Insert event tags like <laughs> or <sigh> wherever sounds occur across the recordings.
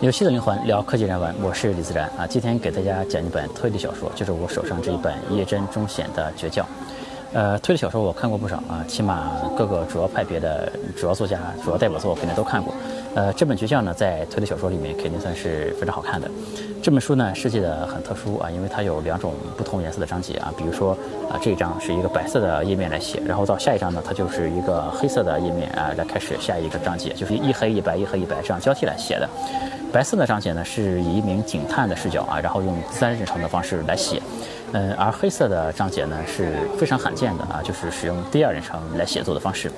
有戏的灵魂聊科技人文，我是李自然啊。今天给大家讲一本推理小说，就是我手上这一本叶真中显的绝教。呃，推理小说我看过不少啊，起码各个主要派别的主要作家、主要代表作肯定都看过。呃，这本绝教呢，在推理小说里面肯定算是非常好看的。这本书呢设计的很特殊啊，因为它有两种不同颜色的章节啊，比如说啊这一章是一个白色的页面来写，然后到下一章呢，它就是一个黑色的页面啊来开始下一个章节，就是一黑一白一黑一白这样交替来写的。白色的章节呢，是以一名警探的视角啊，然后用第三人称的方式来写，嗯，而黑色的章节呢是非常罕见的啊，就是使用第二人称来写作的方式，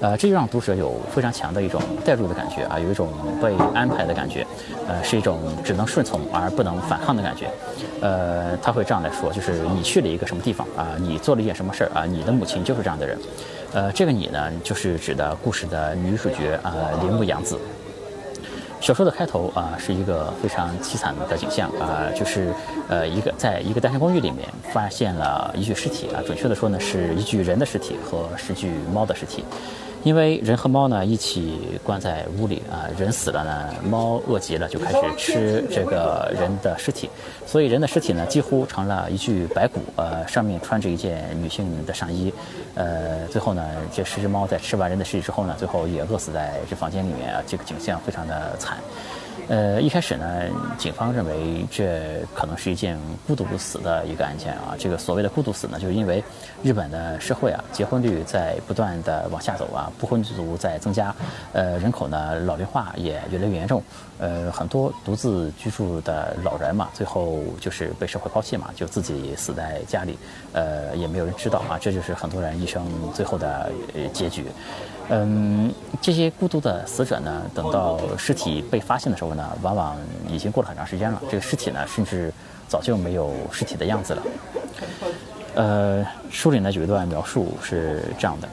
呃，这就让读者有非常强的一种代入的感觉啊，有一种被安排的感觉，呃，是一种只能顺从而不能反抗的感觉，呃，他会这样来说，就是你去了一个什么地方啊，你做了一件什么事儿啊，你的母亲就是这样的人，呃，这个你呢，就是指的故事的女主角啊，铃木洋子。小说的开头啊，是一个非常凄惨的景象啊，就是呃，一个在一个单身公寓里面发现了一具尸体啊，准确的说呢，是一具人的尸体和十具猫的尸体。因为人和猫呢一起关在屋里啊，人死了呢，猫饿极了就开始吃这个人的尸体，所以人的尸体呢几乎成了一具白骨，呃，上面穿着一件女性的上衣，呃，最后呢，这十只猫在吃完人的尸体之后呢，最后也饿死在这房间里面啊，这个景象非常的惨。呃，一开始呢，警方认为这可能是一件孤独死的一个案件啊。这个所谓的孤独死呢，就是因为日本的社会啊，结婚率在不断的往下走啊，不婚族在增加，呃，人口呢老龄化也越来越严重，呃，很多独自居住的老人嘛，最后就是被社会抛弃嘛，就自己死在家里，呃，也没有人知道啊，这就是很多人一生最后的结局。嗯，这些孤独的死者呢，等到尸体被发现的时候呢，往往已经过了很长时间了。这个尸体呢，甚至早就没有尸体的样子了。呃，书里呢有一段描述是这样的：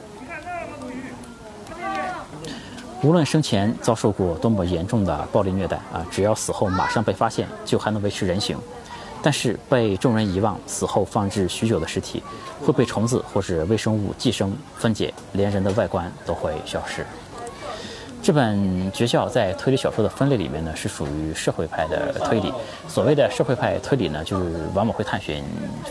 无论生前遭受过多么严重的暴力虐待啊，只要死后马上被发现，就还能维持人形。但是被众人遗忘、死后放置许久的尸体，会被虫子或是微生物寄生分解，连人的外观都会消失。这本绝校在推理小说的分类里面呢，是属于社会派的推理。所谓的社会派推理呢，就是往往会探寻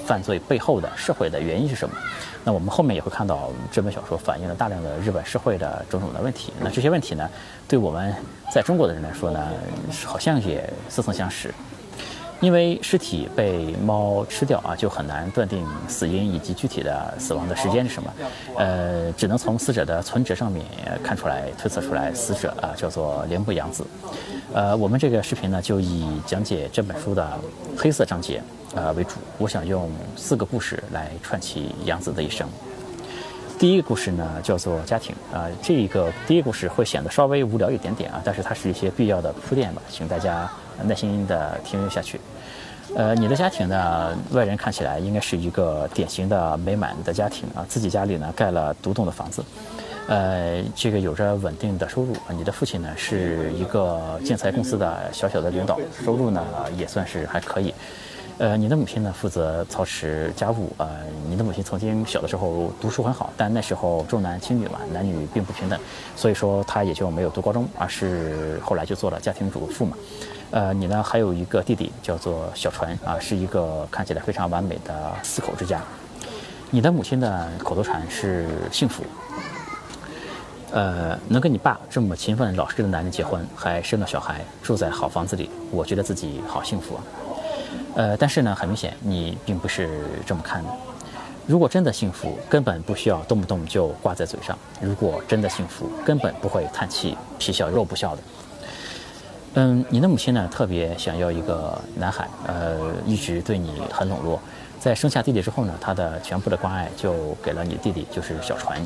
犯罪背后的社会的原因是什么。那我们后面也会看到，这本小说反映了大量的日本社会的种种的问题。那这些问题呢，对我们在中国的人来说呢，好像也似曾相识。因为尸体被猫吃掉啊，就很难断定死因以及具体的死亡的时间是什么，呃，只能从死者的存折上面看出来、推测出来，死者啊叫做铃木洋子。呃，我们这个视频呢，就以讲解这本书的黑色章节啊为主。我想用四个故事来串起洋子的一生。第一个故事呢，叫做家庭啊，这一个第一个故事会显得稍微无聊一点点啊，但是它是一些必要的铺垫吧，请大家。耐心的听下去。呃，你的家庭呢，外人看起来应该是一个典型的美满的家庭啊，自己家里呢盖了独栋的房子，呃，这个有着稳定的收入啊。你的父亲呢是一个建材公司的小小的领导，收入呢也算是还可以。呃，你的母亲呢负责操持家务。呃，你的母亲曾经小的时候读书很好，但那时候重男轻女嘛，男女并不平等，所以说她也就没有读高中，而是后来就做了家庭主妇嘛。呃，你呢还有一个弟弟叫做小船啊，是一个看起来非常完美的四口之家。你的母亲的口头禅是幸福。呃，能跟你爸这么勤奋老实的男人结婚，还生了小孩，住在好房子里，我觉得自己好幸福啊。呃，但是呢，很明显你并不是这么看的。如果真的幸福，根本不需要动不动就挂在嘴上；如果真的幸福，根本不会叹气皮笑肉不笑的。嗯，你的母亲呢，特别想要一个男孩，呃，一直对你很冷落。在生下弟弟之后呢，她的全部的关爱就给了你弟弟，就是小船。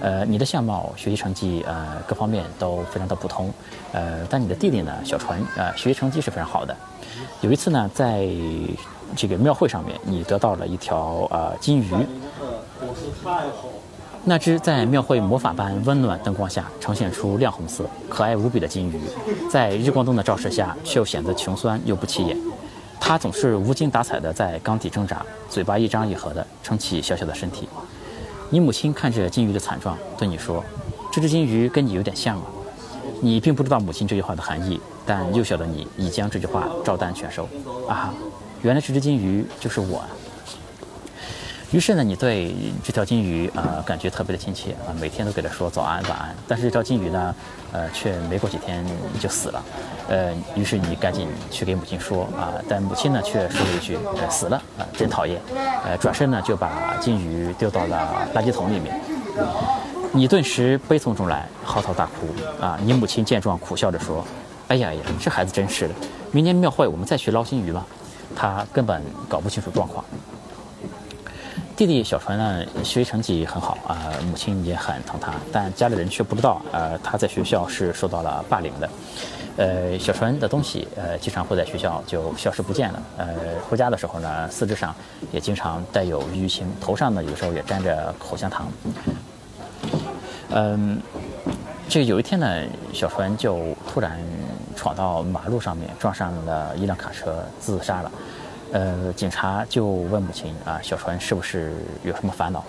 呃，你的相貌、学习成绩，呃，各方面都非常的普通。呃，但你的弟弟呢，小船，呃，学习成绩是非常好的。有一次呢，在这个庙会上面，你得到了一条呃金鱼。那只在庙会魔法般温暖灯光下呈现出亮红色、可爱无比的金鱼，在日光灯的照射下，却又显得穷酸又不起眼。它总是无精打采地在缸底挣扎，嘴巴一张一合地撑起小小的身体。你母亲看着金鱼的惨状，对你说：“这只金鱼跟你有点像啊。”你并不知道母亲这句话的含义，但幼小的你已将这句话照单全收。啊，原来这只金鱼就是我。于是呢，你对这条金鱼啊感觉特别的亲切啊，每天都给它说早安晚安。但是这条金鱼呢，呃，却没过几天就死了。呃，于是你赶紧去给母亲说啊，但母亲呢却说了一句死了啊，真讨厌。呃，转身呢就把金鱼丢到了垃圾桶里面。你顿时悲从中来，嚎啕大哭啊！你母亲见状苦笑着说：“哎呀呀，这孩子真是的，明年庙会我们再去捞金鱼吧。”他根本搞不清楚状况。弟弟小纯呢，学习成绩很好啊，母亲也很疼他，但家里人却不知道，呃，他在学校是受到了霸凌的。呃，小纯的东西，呃，经常会在学校就消失不见了。呃，回家的时候呢，四肢上也经常带有淤青，头上呢有时候也沾着口香糖。嗯，这个有一天呢，小纯就突然闯到马路上面，撞上了一辆卡车，自杀了。呃，警察就问母亲啊，小纯是不是有什么烦恼？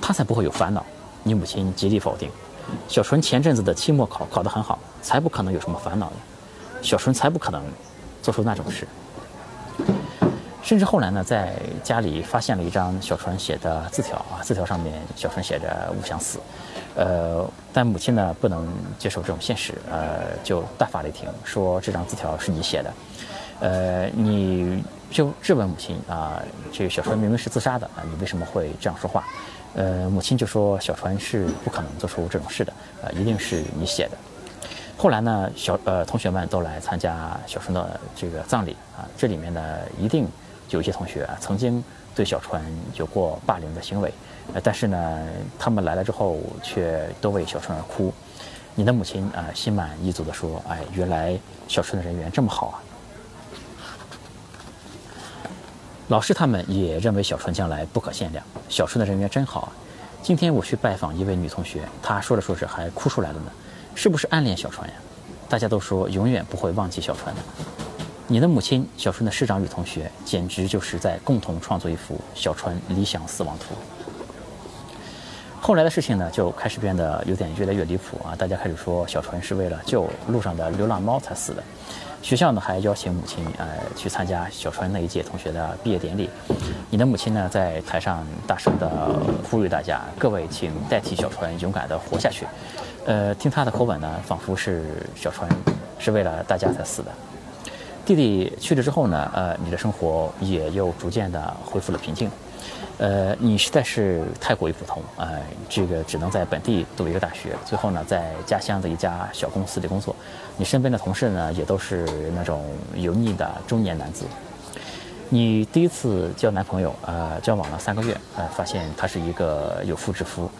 他才不会有烦恼。你母亲极力否定。小纯前阵子的期末考考得很好，才不可能有什么烦恼呢。小纯才不可能做出那种事。甚至后来呢，在家里发现了一张小纯写的字条啊，字条上面小纯写着“勿想死”。呃，但母亲呢不能接受这种现实，呃，就大发雷霆，说这张字条是你写的。呃，你就质问母亲啊，这个小船明明是自杀的啊，你为什么会这样说话？呃，母亲就说小船是不可能做出这种事的，啊，一定是你写的。后来呢，小呃同学们都来参加小船的这个葬礼啊，这里面呢一定有些同学啊曾经对小川有过霸凌的行为，呃，但是呢他们来了之后却都为小川而哭。你的母亲啊心满意足地说，哎，原来小川的人缘这么好啊。老师他们也认为小川将来不可限量。小春的人缘真好啊！今天我去拜访一位女同学，她说着说着还哭出来了呢。是不是暗恋小川呀？大家都说永远不会忘记小川的。你的母亲小春的师长与同学，简直就是在共同创作一幅小川理想死亡图。后来的事情呢，就开始变得有点越来越离谱啊！大家开始说小川是为了救路上的流浪猫才死的。学校呢还邀请母亲呃去参加小川那一届同学的毕业典礼，你的母亲呢在台上大声的呼吁大家，各位请代替小川勇敢的活下去。呃，听他的口吻呢，仿佛是小川是为了大家才死的。弟弟去了之后呢，呃，你的生活也又逐渐的恢复了平静。呃，你实在是太过于普通，呃，这个只能在本地读一个大学，最后呢，在家乡的一家小公司里工作。你身边的同事呢，也都是那种油腻的中年男子。你第一次交男朋友，呃，交往了三个月，呃，发现他是一个有妇之夫，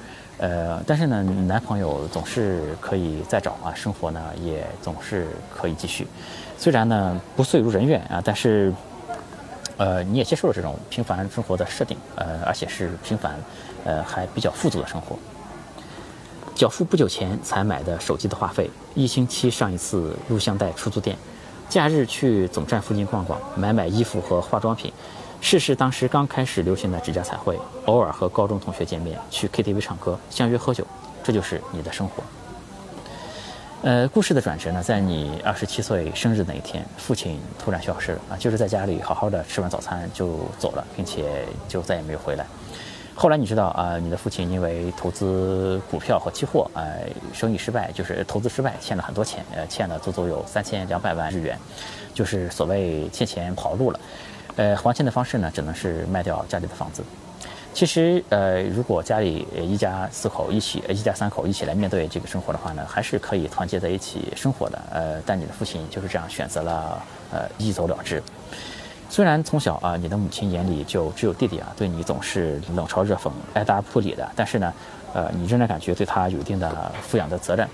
呃，但是呢，男朋友总是可以再找啊，生活呢也总是可以继续。虽然呢不遂如人愿啊，但是。呃，你也接受了这种平凡生活的设定，呃，而且是平凡，呃，还比较富足的生活。缴付不久前才买的手机的话费，一星期上一次录像带出租店，假日去总站附近逛逛，买买衣服和化妆品，试试当时刚开始流行的指甲彩绘，偶尔和高中同学见面，去 KTV 唱歌，相约喝酒，这就是你的生活。呃，故事的转折呢，在你二十七岁生日那一天，父亲突然消失了啊，就是在家里好好的吃完早餐就走了，并且就再也没有回来。后来你知道啊，你的父亲因为投资股票和期货，呃，生意失败，就是投资失败，欠了很多钱，呃，欠了足足有三千两百万日元，就是所谓欠钱跑路了。呃，还钱的方式呢，只能是卖掉家里的房子。其实，呃，如果家里一家四口一起，一家三口一起来面对这个生活的话呢，还是可以团结在一起生活的。呃，但你的父亲就是这样选择了，呃，一走了之。虽然从小啊，你的母亲眼里就只有弟弟啊，对你总是冷嘲热讽、爱答不理的，但是呢，呃，你仍然感觉对他有一定的抚养的责任。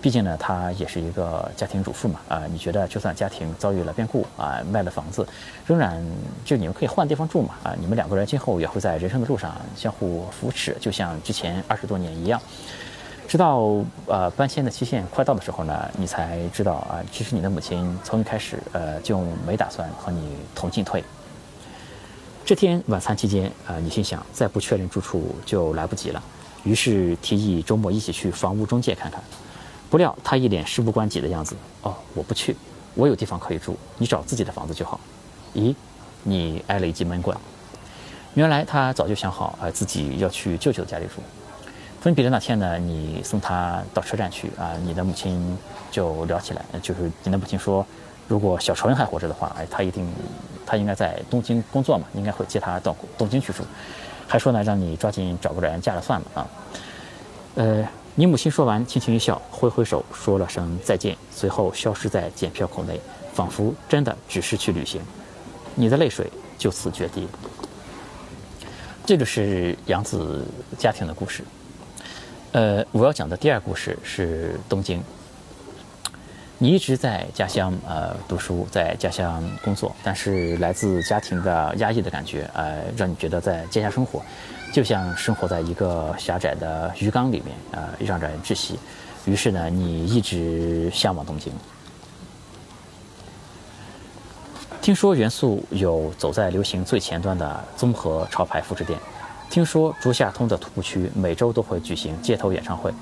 毕竟呢，她也是一个家庭主妇嘛，啊，你觉得就算家庭遭遇了变故啊，卖了房子，仍然就你们可以换地方住嘛，啊，你们两个人今后也会在人生的路上相互扶持，就像之前二十多年一样。直到呃搬迁的期限快到的时候呢，你才知道啊，其实你的母亲从一开始呃就没打算和你同进退。这天晚餐期间啊，你心想再不确认住处就来不及了，于是提议周末一起去房屋中介看看。不料他一脸事不关己的样子。哦，我不去，我有地方可以住，你找自己的房子就好。咦，你挨了一记闷棍。原来他早就想好，呃，自己要去舅舅家里住。分别的那天呢，你送他到车站去啊，你的母亲就聊起来，就是你的母亲说，如果小仇人还活着的话，哎，他一定，他应该在东京工作嘛，应该会接他到东京去住。还说呢，让你抓紧找个人嫁了算了啊。呃，你母亲说完，轻轻一笑，挥挥手说了声再见，随后消失在检票口内，仿佛真的只是去旅行。你的泪水就此决堤。这就是杨子家庭的故事。呃，我要讲的第二故事是东京。你一直在家乡呃读书，在家乡工作，但是来自家庭的压抑的感觉，呃，让你觉得在家乡生活就像生活在一个狭窄的鱼缸里面，呃，让人窒息。于是呢，你一直向往东京。听说元素有走在流行最前端的综合潮牌复制店。听说竹下通的徒步区每周都会举行街头演唱会。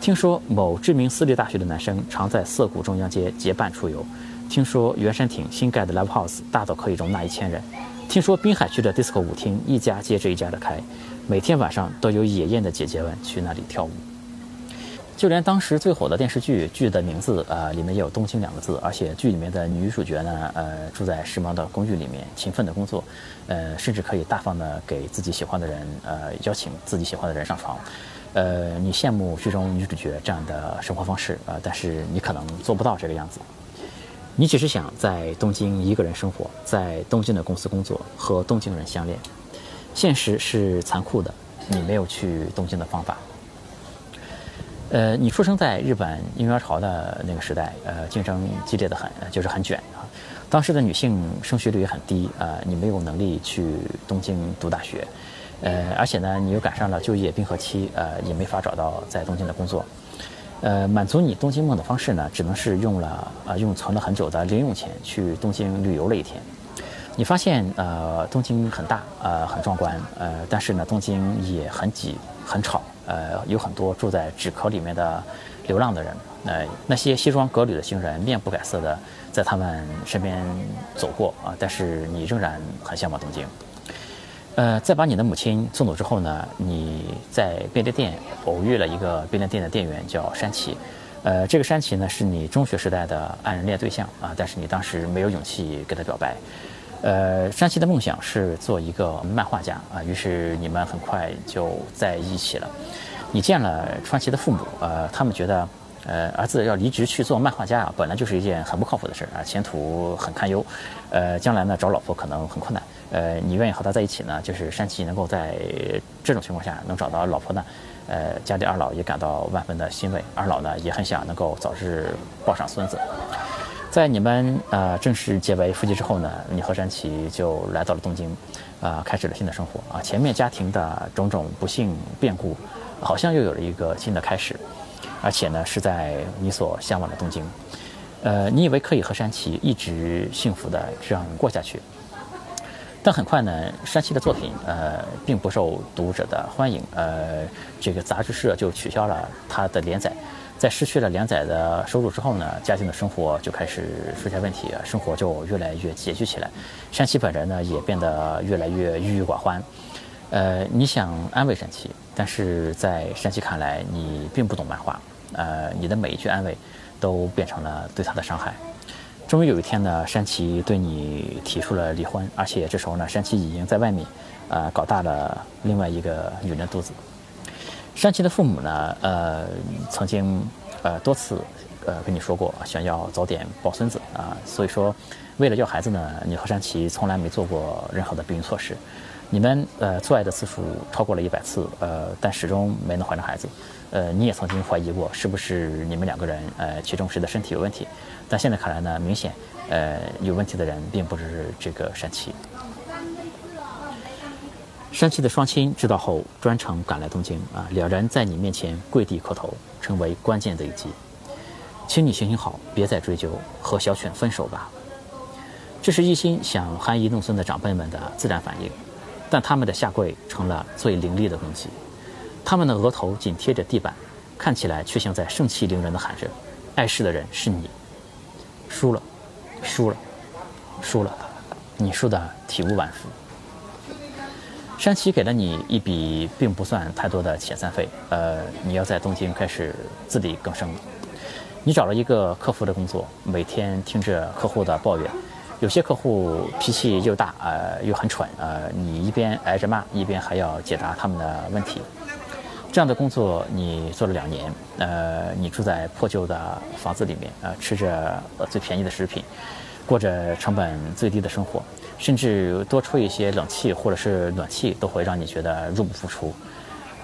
听说某知名私立大学的男生常在涩谷中央街结伴出游。听说原山町新盖的 Live House 大到可以容纳一千人。听说滨海区的 disco 舞厅一家接着一家的开，每天晚上都有野艳的姐姐们去那里跳舞。就连当时最火的电视剧剧的名字，呃，里面也有“东京”两个字，而且剧里面的女主角呢，呃，住在时髦的公寓里面，勤奋的工作，呃，甚至可以大方的给自己喜欢的人，呃，邀请自己喜欢的人上床，呃，你羡慕剧中女主角这样的生活方式，呃，但是你可能做不到这个样子，你只是想在东京一个人生活，在东京的公司工作，和东京人相恋，现实是残酷的，你没有去东京的方法。呃，你出生在日本婴儿潮的那个时代，呃，竞争激烈的很，就是很卷啊。当时的女性升学率也很低啊，你没有能力去东京读大学，呃，而且呢，你又赶上了就业冰河期，呃，也没法找到在东京的工作。呃，满足你东京梦的方式呢，只能是用了啊，用存了很久的零用钱去东京旅游了一天。你发现，呃，东京很大，呃，很壮观，呃，但是呢，东京也很挤，很吵。呃，有很多住在纸壳里面的流浪的人，呃，那些西装革履的行人面不改色的在他们身边走过啊，但是你仍然很向往东京。呃，在把你的母亲送走之后呢，你在便利店偶遇了一个便利店的店员叫山崎，呃，这个山崎呢是你中学时代的暗恋对象啊，但是你当时没有勇气跟他表白。呃，山崎的梦想是做一个漫画家啊，于是你们很快就在一起了。你见了川崎的父母，呃，他们觉得，呃，儿子要离职去做漫画家啊，本来就是一件很不靠谱的事儿啊，前途很堪忧，呃，将来呢找老婆可能很困难。呃，你愿意和他在一起呢，就是山崎能够在这种情况下能找到老婆呢，呃，家里二老也感到万分的欣慰，二老呢也很想能够早日抱上孙子。在你们呃正式结为夫妻之后呢，你和山崎就来到了东京，啊，开始了新的生活啊。前面家庭的种种不幸变故，好像又有了一个新的开始，而且呢是在你所向往的东京。呃，你以为可以和山崎一直幸福的这样过下去，但很快呢，山崎的作品呃并不受读者的欢迎，呃，这个杂志社就取消了他的连载。在失去了连载的收入之后呢，家境的生活就开始出现问题，生活就越来越拮据起来。山崎本人呢，也变得越来越郁郁寡欢。呃，你想安慰山崎，但是在山崎看来，你并不懂漫画。呃，你的每一句安慰，都变成了对他的伤害。终于有一天呢，山崎对你提出了离婚，而且这时候呢，山崎已经在外面，呃，搞大了另外一个女人的肚子。山崎的父母呢，呃，曾经，呃，多次，呃，跟你说过，想要早点抱孙子啊，所以说，为了要孩子呢，你和山崎从来没做过任何的避孕措施，你们呃做爱的次数超过了一百次，呃，但始终没能怀上孩子，呃，你也曾经怀疑过是不是你们两个人呃其中谁的身体有问题，但现在看来呢，明显，呃，有问题的人并不是这个山崎。山崎的双亲知道后，专程赶来东京啊！两人在你面前跪地磕头，成为关键的一击。请你行行好，别再追究，和小犬分手吧。这是一心想含饴弄孙的长辈们的自然反应，但他们的下跪成了最凌厉的攻击。他们的额头紧贴着地板，看起来却像在盛气凌人的喊着：“碍事的人是你，输了，输了，输了，你输的体无完肤。”山崎给了你一笔并不算太多的遣散费，呃，你要在东京开始自力更生了。你找了一个客服的工作，每天听着客户的抱怨，有些客户脾气又大，呃，又很蠢，呃，你一边挨着骂，一边还要解答他们的问题。这样的工作你做了两年，呃，你住在破旧的房子里面，呃，吃着最便宜的食品，过着成本最低的生活，甚至多吹一些冷气或者是暖气都会让你觉得入不敷出。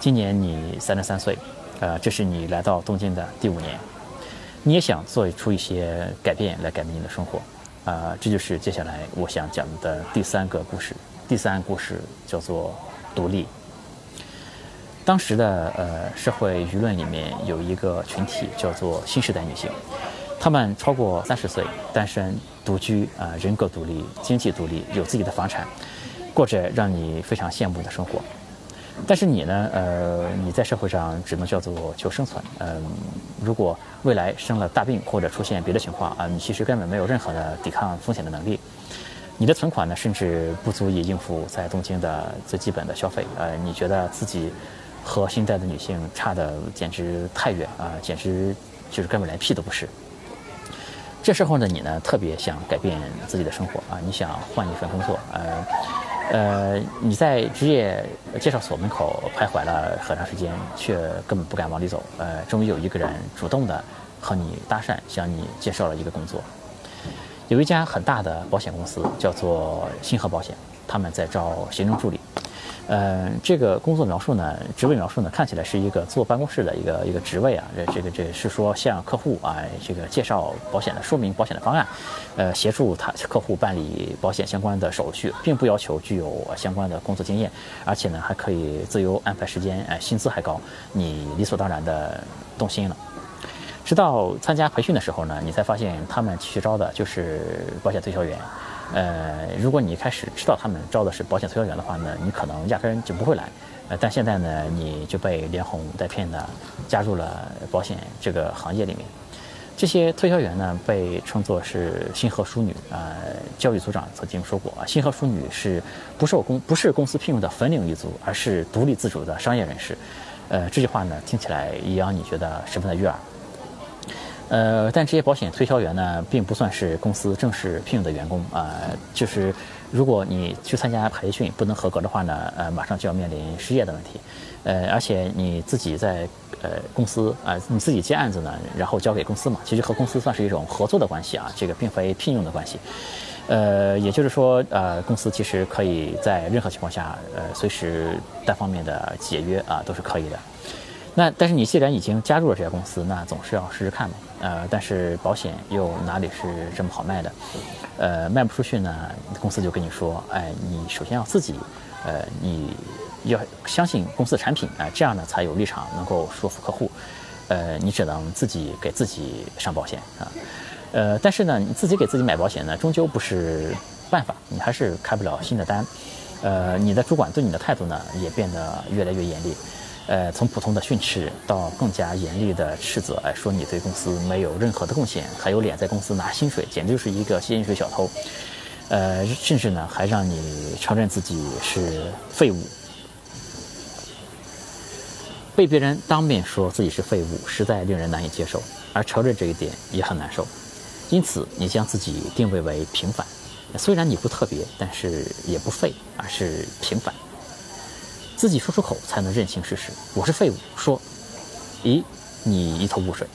今年你三十三岁，呃，这是你来到东京的第五年。你也想做出一些改变来改变你的生活，啊，这就是接下来我想讲的第三个故事。第三个故事叫做独立。当时的呃社会舆论里面有一个群体叫做新时代女性，她们超过三十岁，单身、独居，啊，人格独立、经济独立，有自己的房产，过着让你非常羡慕的生活。但是你呢？呃，你在社会上只能叫做求生存。嗯，如果未来生了大病或者出现别的情况啊，你其实根本没有任何的抵抗风险的能力。你的存款呢，甚至不足以应付在东京的最基本的消费。呃，你觉得自己和现在的女性差的简直太远啊，简直就是根本连屁都不是。这时候的你呢，特别想改变自己的生活啊，你想换一份工作，呃。呃，你在职业介绍所门口徘徊了很长时间，却根本不敢往里走。呃，终于有一个人主动的和你搭讪，向你介绍了一个工作。有一家很大的保险公司，叫做星河保险，他们在招行政助理。呃，这个工作描述呢，职位描述呢，看起来是一个坐办公室的一个一个职位啊。这这个这是说向客户啊，这个介绍保险的，说明保险的方案，呃，协助他客户办理保险相关的手续，并不要求具有相关的工作经验，而且呢，还可以自由安排时间，哎，薪资还高，你理所当然的动心了。直到参加培训的时候呢，你才发现他们去招的就是保险推销员。呃，如果你一开始知道他们招的是保险推销员的话呢，你可能压根就不会来。呃，但现在呢，你就被连哄带骗的加入了保险这个行业里面。这些推销员呢，被称作是“星河淑女”。呃，教育组长曾经说过啊，“星河淑女”是不受公不是公司聘用的粉领一族，而是独立自主的商业人士。呃，这句话呢，听起来也让你觉得十分的悦耳。呃，但这些保险推销员呢，并不算是公司正式聘用的员工啊。就是如果你去参加培训不能合格的话呢，呃，马上就要面临失业的问题。呃，而且你自己在呃公司啊，你自己接案子呢，然后交给公司嘛，其实和公司算是一种合作的关系啊，这个并非聘用的关系。呃，也就是说，呃，公司其实可以在任何情况下，呃，随时单方面的解约啊，都是可以的。那但是你既然已经加入了这家公司，那总是要试试看嘛。呃，但是保险又哪里是这么好卖的？呃，卖不出去呢，公司就跟你说，哎，你首先要自己，呃，你要相信公司的产品，啊，这样呢才有立场能够说服客户。呃，你只能自己给自己上保险啊。呃，但是呢，你自己给自己买保险呢，终究不是办法，你还是开不了新的单。呃，你的主管对你的态度呢，也变得越来越严厉。呃，从普通的训斥到更加严厉的斥责，哎，说你对公司没有任何的贡献，还有脸在公司拿薪水，简直就是一个薪水小偷。呃，甚至呢，还让你承认自己是废物。被别人当面说自己是废物，实在令人难以接受，而承认这一点也很难受。因此，你将自己定位为平凡。虽然你不特别，但是也不废，而是平凡。自己说出口才能认清事实。我是废物。说，咦，你一头雾水。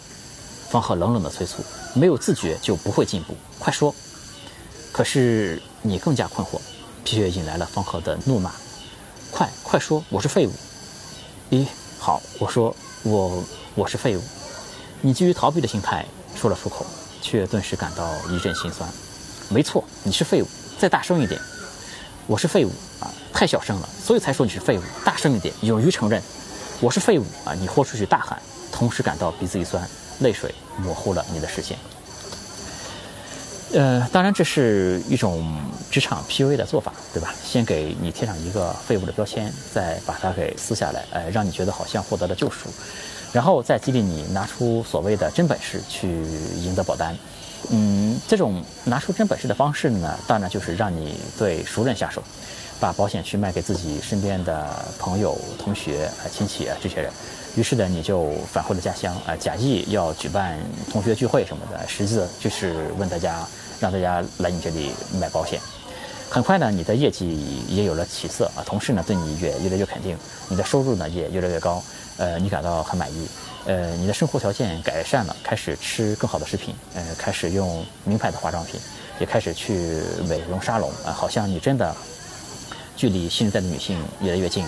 方鹤冷冷的催促：“没有自觉就不会进步，快说。”可是你更加困惑，却引来了方鹤的怒骂：“快快说，我是废物。”咦，好，我说我我是废物。你基于逃避的心态说了出口，却顿时感到一阵心酸。没错，你是废物。再大声一点，我是废物啊。太小声了，所以才说你是废物。大声一点，勇于承认，我是废物啊！你豁出去大喊，同时感到鼻子一酸，泪水模糊了你的视线。呃，当然这是一种职场 PUA 的做法，对吧？先给你贴上一个废物的标签，再把它给撕下来，哎，让你觉得好像获得了救赎。然后再激励你拿出所谓的真本事去赢得保单。嗯，这种拿出真本事的方式呢，当然就是让你对熟人下手，把保险去卖给自己身边的朋友、同学、啊亲戚啊这些人。于是呢，你就返回了家乡啊，假意要举办同学聚会什么的，实际就是问大家，让大家来你这里买保险。很快呢，你的业绩也有了起色啊，同事呢对你也越来越肯定，你的收入呢也越来越高，呃，你感到很满意。呃，你的生活条件改善了，开始吃更好的食品，呃，开始用名牌的化妆品，也开始去美容沙龙啊，好像你真的距离新时代的女性越来越近。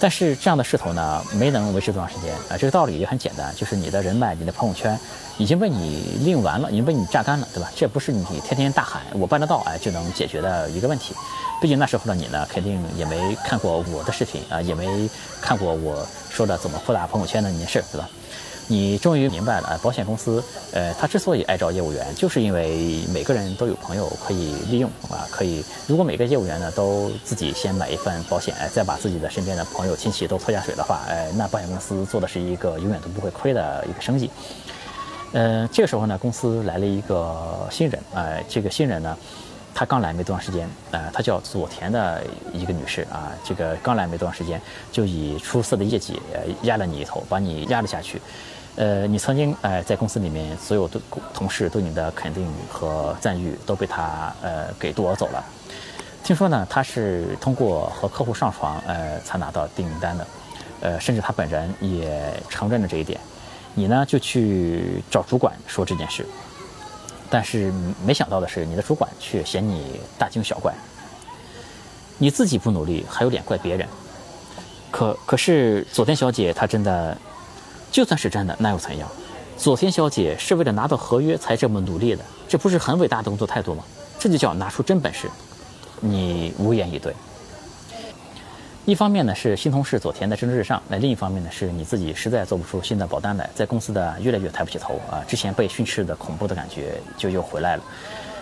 但是这样的势头呢，没能维持多长时间啊。这个道理也很简单，就是你的人脉、你的朋友圈已经被你利用完了，已经被你榨干了，对吧？这不是你天天大喊我办得到哎就能解决的一个问题。毕竟那时候的你呢，肯定也没看过我的视频啊，也没看过我说的怎么扩大朋友圈的那件事，对吧？你终于明白了啊，保险公司，呃，他之所以爱招业务员，就是因为每个人都有朋友可以利用啊，可以。如果每个业务员呢都自己先买一份保险，再把自己的身边的朋友亲戚都拖下水的话，哎，那保险公司做的是一个永远都不会亏的一个生意。呃，这个时候呢，公司来了一个新人，哎，这个新人呢，他刚来没多长时间，呃，他叫佐田的一个女士啊，这个刚来没多长时间，就以出色的业绩，呃，压了你一头，把你压了下去。呃，你曾经哎在公司里面所有的同事对你的肯定和赞誉都被他呃给夺走了。听说呢，他是通过和客户上床呃才拿到订单的，呃，甚至他本人也承认了这一点。你呢就去找主管说这件事，但是没想到的是，你的主管却嫌你大惊小怪。你自己不努力，还有脸怪别人？可可是佐田小姐她真的。就算是真的，那又怎样？佐田小姐是为了拿到合约才这么努力的，这不是很伟大的工作态度吗？这就叫拿出真本事。你无言以对。一方面呢是新同事佐田的蒸蒸日上，那另一方面呢是你自己实在做不出新的保单来，在公司的越来越抬不起头啊，之前被训斥的恐怖的感觉就又回来了。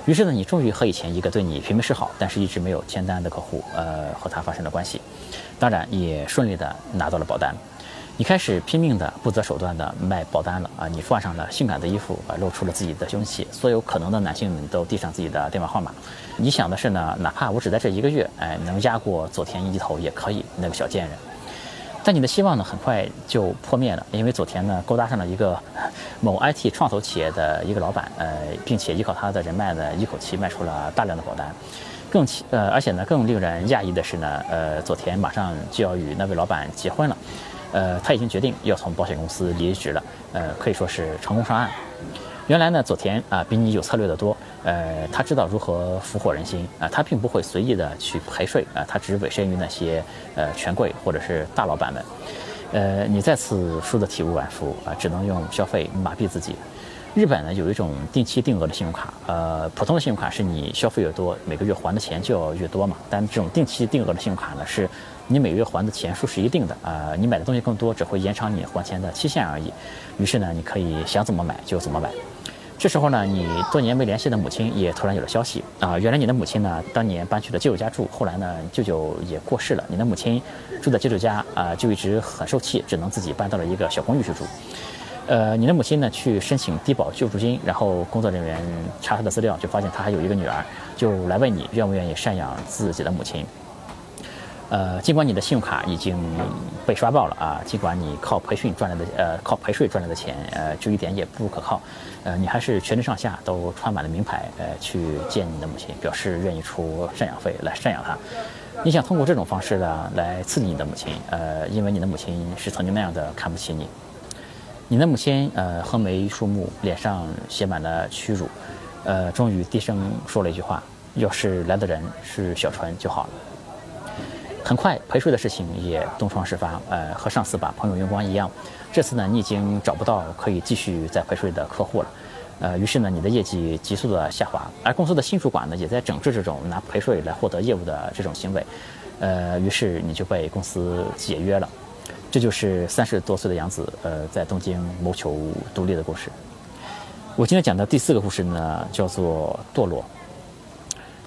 于是呢，你终于和以前一个对你平平是好，但是一直没有签单的客户，呃，和他发生了关系，当然也顺利的拿到了保单。你开始拼命的、不择手段的卖保单了啊！你换上了性感的衣服啊，露出了自己的凶器，所有可能的男性们都递上自己的电话号码。你想的是呢，哪怕我只在这一个月，哎，能压过佐田一头也可以，那个小贱人。但你的希望呢，很快就破灭了，因为佐田呢勾搭上了一个 <laughs> 某 IT 创投企业的一个老板，呃，并且依靠他的人脉呢，一口气卖出了大量的保单。更其呃，而且呢，更令人讶异的是呢，呃，佐田马上就要与那位老板结婚了。呃，他已经决定要从保险公司离职了，呃，可以说是成功上岸。原来呢，佐田啊，比你有策略的多，呃，他知道如何俘获人心啊，他并不会随意的去陪睡啊，他只委身于那些呃权贵或者是大老板们。呃，你再次输得体无完肤啊，只能用消费麻痹自己。日本呢有一种定期定额的信用卡，呃，普通的信用卡是你消费越多，每个月还的钱就要越多嘛，但这种定期定额的信用卡呢是。你每月还的钱数是一定的啊，你买的东西更多，只会延长你还钱的期限而已。于是呢，你可以想怎么买就怎么买。这时候呢，你多年没联系的母亲也突然有了消息啊，原来你的母亲呢，当年搬去了舅舅家住，后来呢，舅舅也过世了。你的母亲住在舅舅家啊，就一直很受气，只能自己搬到了一个小公寓去住。呃，你的母亲呢，去申请低保救助金，然后工作人员查她的资料，就发现她还有一个女儿，就来问你愿不愿意赡养自己的母亲。呃，尽管你的信用卡已经被刷爆了啊，尽管你靠培训赚来的呃靠陪睡赚来的钱呃就一点也不可靠，呃，你还是全身上下都穿满了名牌呃去见你的母亲，表示愿意出赡养费来赡养她。你想通过这种方式呢来刺激你的母亲，呃，因为你的母亲是曾经那样的看不起你。你的母亲呃横眉竖目，脸上写满了屈辱，呃，终于低声说了一句话：“要是来的人是小川就好了。”很快，陪睡的事情也东窗事发。呃，和上次把朋友用光一样，这次呢，你已经找不到可以继续再陪睡的客户了。呃，于是呢，你的业绩急速的下滑，而公司的新主管呢，也在整治这种拿陪睡来获得业务的这种行为。呃，于是你就被公司解约了。这就是三十多岁的杨子，呃，在东京谋求独立的故事。我今天讲的第四个故事呢，叫做堕落。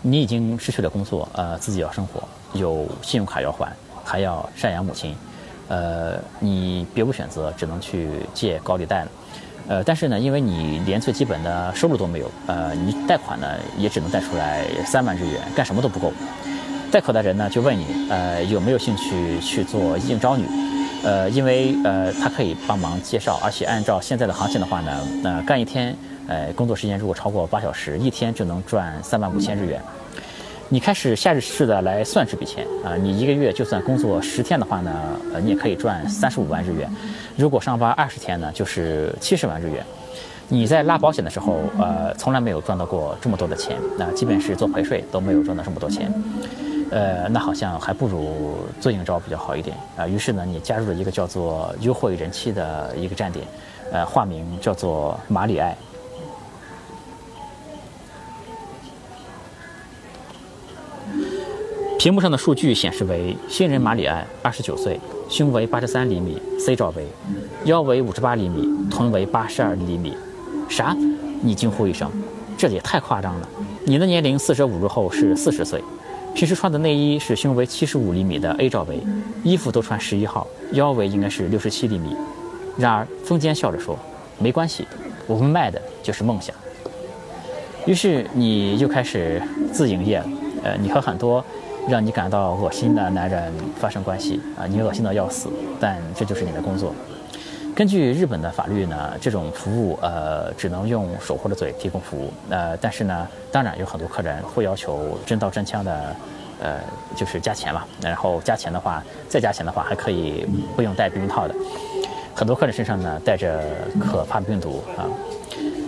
你已经失去了工作，呃，自己要生活。有信用卡要还，还要赡养母亲，呃，你别无选择，只能去借高利贷了。呃，但是呢，因为你连最基本的收入都没有，呃，你贷款呢也只能贷出来三万日元，干什么都不够。贷款的人呢就问你，呃，有没有兴趣去做应招女？呃，因为呃，他可以帮忙介绍，而且按照现在的行情的话呢，那干一天，呃，工作时间如果超过八小时，一天就能赚三万五千日元。你开始下意识的来算这笔钱啊，你一个月就算工作十天的话呢，呃，你也可以赚三十五万日元。如果上班二十天呢，就是七十万日元。你在拉保险的时候，呃，从来没有赚到过这么多的钱。那即便是做陪税都没有赚到这么多钱。呃，那好像还不如做应招比较好一点啊。于是呢，你加入了一个叫做“优惠人气”的一个站点，呃，化名叫做马里爱。屏幕上的数据显示为新人马里埃，二十九岁，胸围八十三厘米，C 罩杯，腰围五十八厘米，臀围八十二厘米。啥？你惊呼一声，这也太夸张了！你的年龄四舍五入后是四十岁，平时穿的内衣是胸围七十五厘米的 A 罩杯，衣服都穿十一号，腰围应该是六十七厘米。然而，风间笑着说：“没关系，我们卖的就是梦想。”于是你又开始自营业了。呃，你和很多。让你感到恶心的男人发生关系啊，你恶心的要死，但这就是你的工作。根据日本的法律呢，这种服务呃只能用手或者嘴提供服务。呃，但是呢，当然有很多客人会要求真刀真枪的，呃，就是加钱嘛。然后加钱的话，再加钱的话还可以不用带避孕套的。很多客人身上呢带着可怕的病毒啊。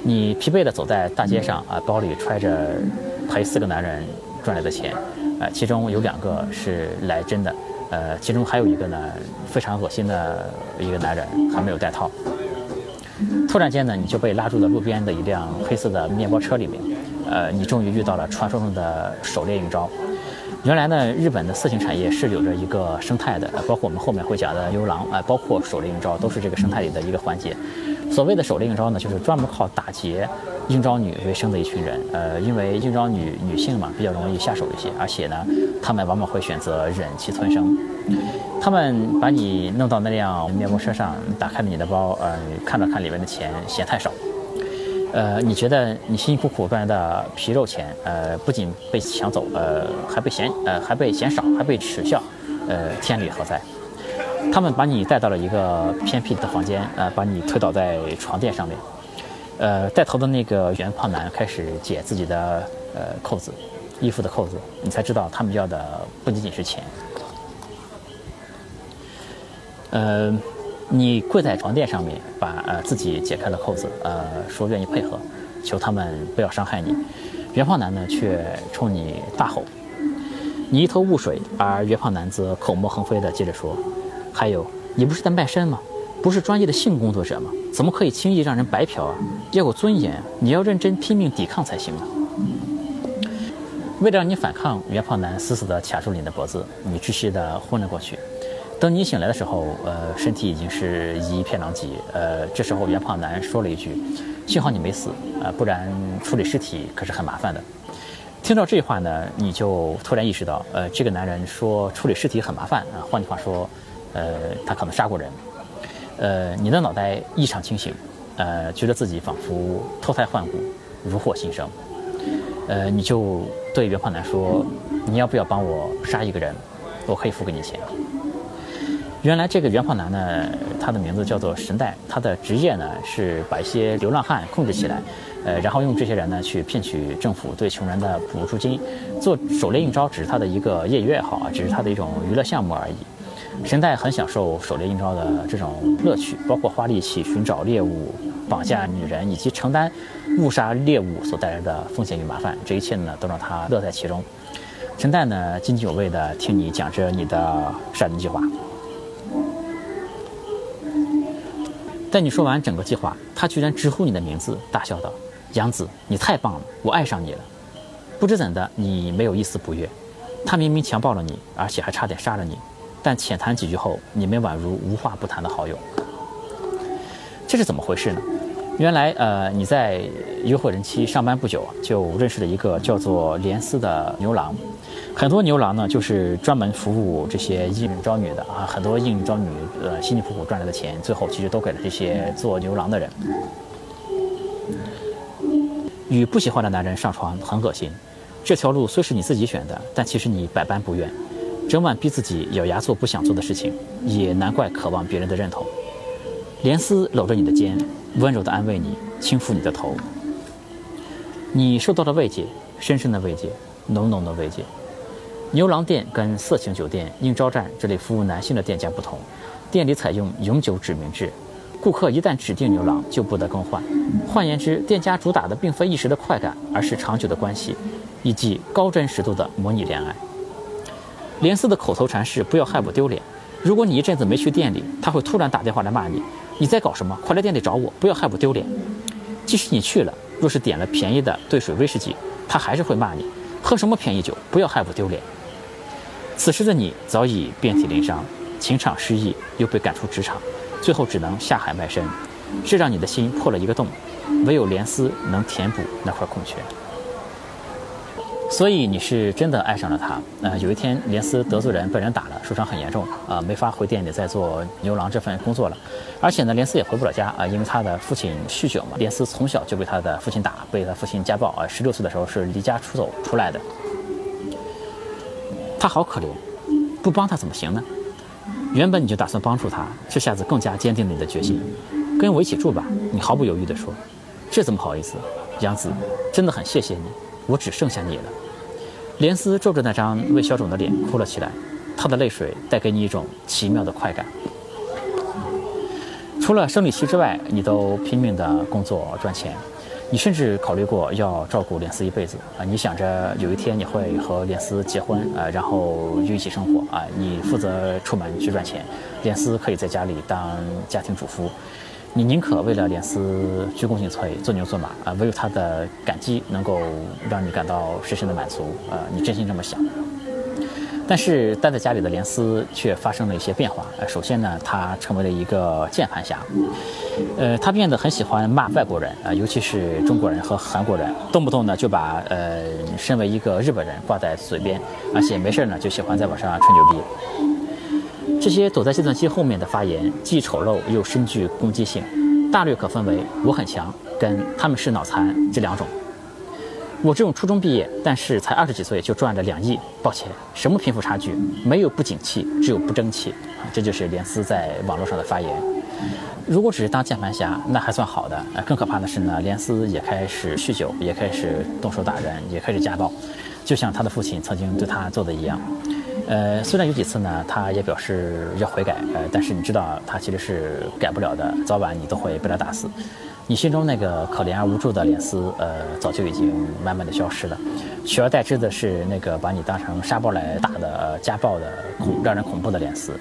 你疲惫的走在大街上啊，包里揣着陪四个男人赚来的钱。呃，其中有两个是来真的，呃，其中还有一个呢，非常恶心的一个男人还没有带套。突然间呢，你就被拉住了路边的一辆黑色的面包车里面，呃，你终于遇到了传说中的狩猎应招。原来呢，日本的色情产业是有着一个生态的，包括我们后面会讲的优郎啊，包括狩猎应招都是这个生态里的一个环节。所谓的狩猎应招呢，就是专门靠打劫应招女为生的一群人。呃，因为应招女女性嘛，比较容易下手一些，而且呢，他们往往会选择忍气吞声。他们把你弄到那辆面包车上，打开了你的包，呃，看了看里面的钱，嫌太少。呃，你觉得你辛辛苦苦赚来的皮肉钱，呃，不仅被抢走，呃，还被嫌，呃，还被嫌少，还被耻笑，呃，天理何在？他们把你带到了一个偏僻的房间，呃，把你推倒在床垫上面，呃，带头的那个圆胖男开始解自己的呃扣子，衣服的扣子，你才知道他们要的不仅仅是钱。呃，你跪在床垫上面，把呃自己解开了扣子，呃，说愿意配合，求他们不要伤害你。圆胖男呢，却冲你大吼，你一头雾水，而圆胖男则口沫横飞的接着说。还有，你不是在卖身吗？不是专业的性工作者吗？怎么可以轻易让人白嫖啊？要有尊严，你要认真拼命抵抗才行啊！为了让你反抗，圆胖男死死地卡住你的脖子，你窒息地昏了过去。等你醒来的时候，呃，身体已经是一片狼藉。呃，这时候圆胖男说了一句：“幸好你没死啊，不然处理尸体可是很麻烦的。”听到这话呢，你就突然意识到，呃，这个男人说处理尸体很麻烦啊，换句话说。呃，他可能杀过人，呃，你的脑袋异常清醒，呃，觉得自己仿佛脱胎换骨，如获新生，呃，你就对圆胖男说：“你要不要帮我杀一个人？我可以付给你钱。”原来这个圆胖男呢，他的名字叫做神代，他的职业呢是把一些流浪汉控制起来，呃，然后用这些人呢去骗取政府对穷人的补助金，做狩猎应招只是他的一个业余爱好啊，只是他的一种娱乐项目而已。神代很享受狩猎应招的这种乐趣，包括花力气寻找猎物、绑架女人，以及承担误杀猎物所带来的风险与麻烦。这一切呢，都让他乐在其中。神代呢，津津有味地听你讲着你的杀人计划。待你说完整个计划，他居然直呼你的名字，大笑道：“杨子，你太棒了，我爱上你了。”不知怎的，你没有一丝不悦。他明明强暴了你，而且还差点杀了你。但浅谈几句后，你们宛如无话不谈的好友。这是怎么回事呢？原来，呃，你在约会人妻上班不久，就认识了一个叫做莲丝的牛郎。很多牛郎呢，就是专门服务这些应招女的啊。很多应招女，呃，辛辛苦苦赚来的钱，最后其实都给了这些做牛郎的人。与不喜欢的男人上床很恶心，这条路虽是你自己选的，但其实你百般不愿，整晚逼自己咬牙做不想做的事情，也难怪渴望别人的认同。莲丝搂着你的肩。温柔地安慰你，轻抚你的头，你受到了慰藉，深深的慰藉，浓浓的慰藉。牛郎店跟色情酒店、应招站这类服务男性的店家不同，店里采用永久指名制，顾客一旦指定牛郎就不得更换。换言之，店家主打的并非一时的快感，而是长久的关系，以及高真实度的模拟恋爱。连丝的口头禅是“不要害我丢脸”。如果你一阵子没去店里，他会突然打电话来骂你。你在搞什么？快来店里找我，不要害我丢脸。即使你去了，若是点了便宜的兑水威士忌，他还是会骂你，喝什么便宜酒，不要害我丢脸。此时的你早已遍体鳞伤，情场失意，又被赶出职场，最后只能下海卖身，这让你的心破了一个洞，唯有莲丝能填补那块空缺。所以你是真的爱上了他。呃，有一天连斯得罪人，被人打了，受伤很严重，啊，没法回店里再做牛郎这份工作了。而且呢，连斯也回不了家啊，因为他的父亲酗酒嘛。连斯从小就被他的父亲打，被他父亲家暴啊。十六岁的时候是离家出走出来的。他好可怜，不帮他怎么行呢？原本你就打算帮助他，这下子更加坚定了你的决心。跟我一起住吧，你毫不犹豫地说。这怎么好意思？杨子，真的很谢谢你。我只剩下你了。莲丝皱着那张未消肿的脸哭了起来，她的泪水带给你一种奇妙的快感。除了生理期之外，你都拼命的工作赚钱，你甚至考虑过要照顾莲丝一辈子啊！你想着有一天你会和莲丝结婚啊，然后就一起生活啊，你负责出门去赚钱，莲丝可以在家里当家庭主妇。你宁可为了莲丝鞠躬尽瘁，做牛做马啊！唯有他的感激能够让你感到深深的满足啊！你真心这么想。但是待在家里的莲丝却发生了一些变化呃，首先呢，他成为了一个键盘侠，呃，他变得很喜欢骂外国人啊，尤其是中国人和韩国人，动不动呢就把呃身为一个日本人挂在嘴边，而且没事呢就喜欢在网上吹牛逼。这些躲在计算机后面的发言，既丑陋又深具攻击性，大略可分为“我很强”跟“他们是脑残”这两种。我这种初中毕业，但是才二十几岁就赚了两亿，抱歉，什么贫富差距？没有不景气，只有不争气。这就是连斯在网络上的发言。如果只是当键盘侠，那还算好的。更可怕的是呢，连斯也开始酗酒，也开始动手打人，也开始家暴，就像他的父亲曾经对他做的一样。呃，虽然有几次呢，他也表示要悔改，呃，但是你知道他其实是改不了的，早晚你都会被他打死。你心中那个可怜而无助的脸丝，呃，早就已经慢慢的消失了，取而代之的是那个把你当成沙包来打的家暴的恐让人恐怖的脸丝。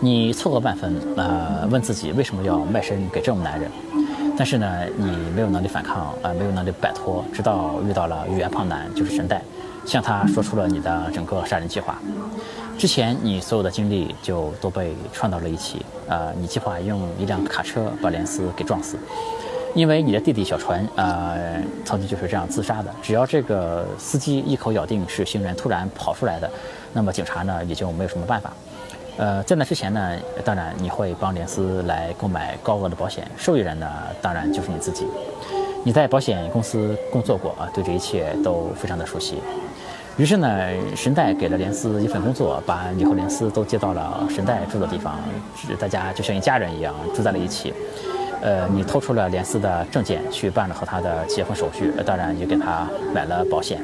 你错愕万分，呃，问自己为什么要卖身给这种男人？但是呢，你没有能力反抗，呃，没有能力摆脱，直到遇到了圆胖男，就是神代。向他说出了你的整个杀人计划，之前你所有的经历就都被串到了一起。呃，你计划用一辆卡车把连斯给撞死，因为你的弟弟小船，呃，曾经就是这样自杀的。只要这个司机一口咬定是行人突然跑出来的，那么警察呢也就没有什么办法。呃，在那之前呢，当然你会帮连斯来购买高额的保险，受益人呢当然就是你自己。你在保险公司工作过啊，对这一切都非常的熟悉。于是呢，神代给了莲丝一份工作，把你和莲丝都接到了神代住的地方，大家就像一家人一样住在了一起。呃，你偷出了莲丝的证件去办了和他的结婚手续，当然也给他买了保险。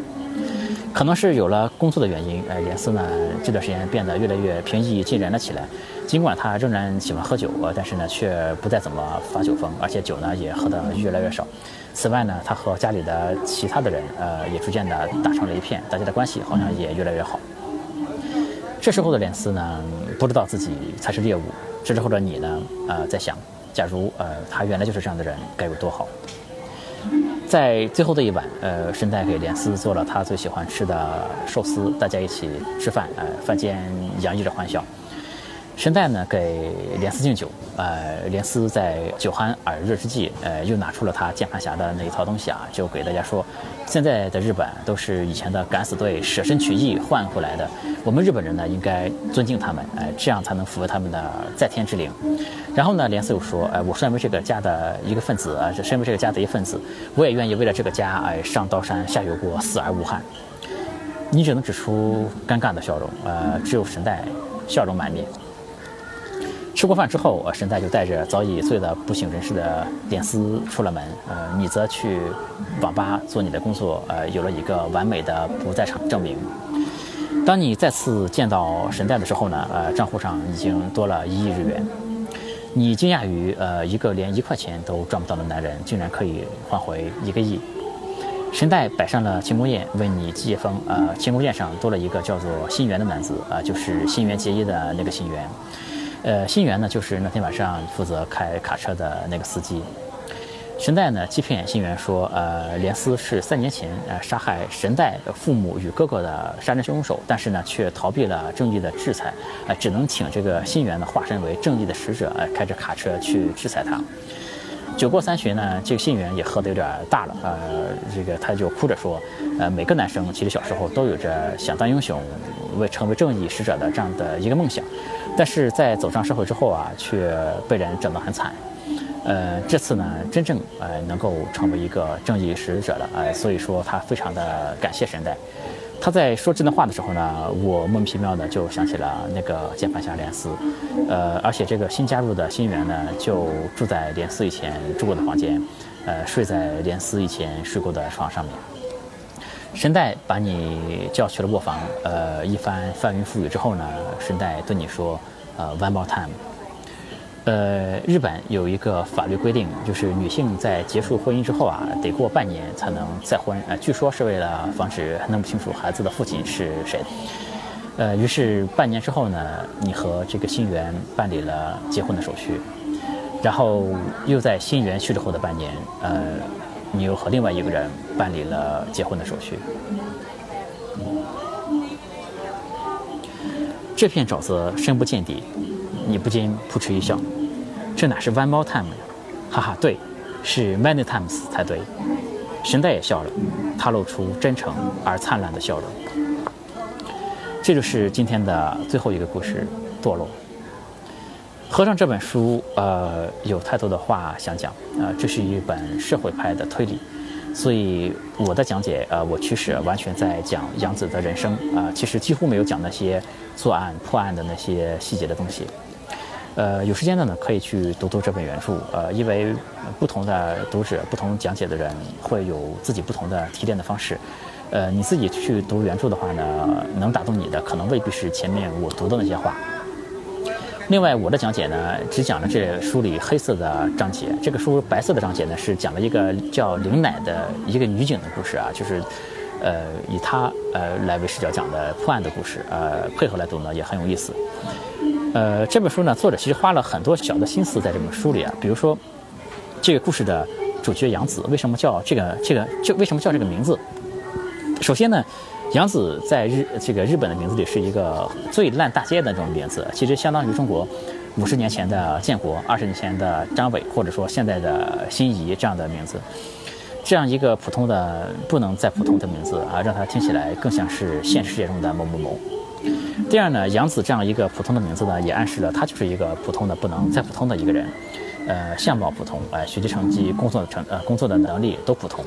可能是有了工作的原因，呃，莲丝呢这段时间变得越来越平易近人了起来。尽管他仍然喜欢喝酒，但是呢却不再怎么发酒疯，而且酒呢也喝得越来越少。此外呢，他和家里的其他的人，呃，也逐渐的打成了一片，大家的关系好像也越来越好。这时候的莲丝呢，不知道自己才是猎物。这时候的你呢，呃，在想，假如呃他原来就是这样的人，该有多好。在最后的一晚，呃，申代给莲丝做了他最喜欢吃的寿司，大家一起吃饭，呃，饭间洋溢着欢笑。神代呢给莲司敬酒，呃，莲司在酒酣耳热之际，呃，又拿出了他键盘侠的那一套东西啊，就给大家说，现在的日本都是以前的敢死队舍身取义换回来的，我们日本人呢应该尊敬他们，哎，这样才能抚慰他们的在天之灵。然后呢，莲司又说，哎，我身为这个家的一个分子啊，身为这个家的一份子，我也愿意为了这个家，哎，上刀山下油锅，死而无憾。你只能指出尴尬的笑容，呃，只有神代笑容满面。吃过饭之后，呃，神代就带着早已醉得不省人事的莲司出了门，呃，你则去网吧做你的工作，呃，有了一个完美的不在场证明。当你再次见到神代的时候呢，呃，账户上已经多了一亿日元。你惊讶于，呃，一个连一块钱都赚不到的男人，竟然可以换回一个亿。神代摆上了庆功宴，为你接风。呃，庆功宴上多了一个叫做新元的男子，啊，就是新元结衣的那个新元。呃，新元呢，就是那天晚上负责开卡车的那个司机。神代呢，欺骗新元说，呃，连司是三年前呃杀害神代父母与哥哥的杀人凶手，但是呢，却逃避了正义的制裁，呃，只能请这个新元呢化身为正义的使者，呃，开着卡车去制裁他。酒过三巡呢，这个信源也喝得有点大了，呃，这个他就哭着说，呃，每个男生其实小时候都有着想当英雄，为成为正义使者的这样的一个梦想。但是在走上社会之后啊，却被人整得很惨。呃，这次呢，真正呃能够成为一个正义使者了，呃，所以说他非常的感谢神代。他在说这段话的时候呢，我莫名其妙的就想起了那个键盘侠连斯，呃，而且这个新加入的新员呢，就住在连斯以前住过的房间，呃，睡在连斯以前睡过的床上面。神代把你叫去了卧房，呃，一番翻云覆雨之后呢，神代对你说，呃，one more time。呃，日本有一个法律规定，就是女性在结束婚姻之后啊，得过半年才能再婚。呃，据说是为了防止弄不清楚孩子的父亲是谁。呃，于是半年之后呢，你和这个新源办理了结婚的手续，然后又在新源去世后的半年，呃。你又和另外一个人办理了结婚的手续。这片沼泽深不见底，你不禁扑哧一笑。这哪是 one more time 呀？哈哈，对，是 many times 才对。神代也笑了，他露出真诚而灿烂的笑容。这就是今天的最后一个故事——堕落。合上这本书，呃，有太多的话想讲，呃，这是一本社会派的推理，所以我的讲解，呃，我其实完全在讲杨子的人生，啊，其实几乎没有讲那些作案破案的那些细节的东西，呃，有时间的呢，可以去读读这本原著，呃，因为不同的读者、不同讲解的人会有自己不同的提炼的方式，呃，你自己去读原著的话呢，能打动你的可能未必是前面我读的那些话。另外，我的讲解呢，只讲了这书里黑色的章节。这个书白色的章节呢，是讲了一个叫林乃的一个女警的故事啊，就是，呃，以她呃来为视角讲的破案的故事，呃，配合来读呢也很有意思。呃，这本书呢，作者其实花了很多小的心思在这本书里啊，比如说，这个故事的主角杨子为什么叫这个这个就为什么叫这个名字？首先呢。杨子在日这个日本的名字里是一个最烂大街的那种名字，其实相当于中国五十年前的建国、二十年前的张伟，或者说现在的辛夷这样的名字。这样一个普通的不能再普通的名字啊，让它听起来更像是现实世界中的某某某。第二呢，杨子这样一个普通的名字呢，也暗示了他就是一个普通的不能再普通的一个人。呃，相貌普通，呃，学习成绩、工作成呃工作的能力都普通。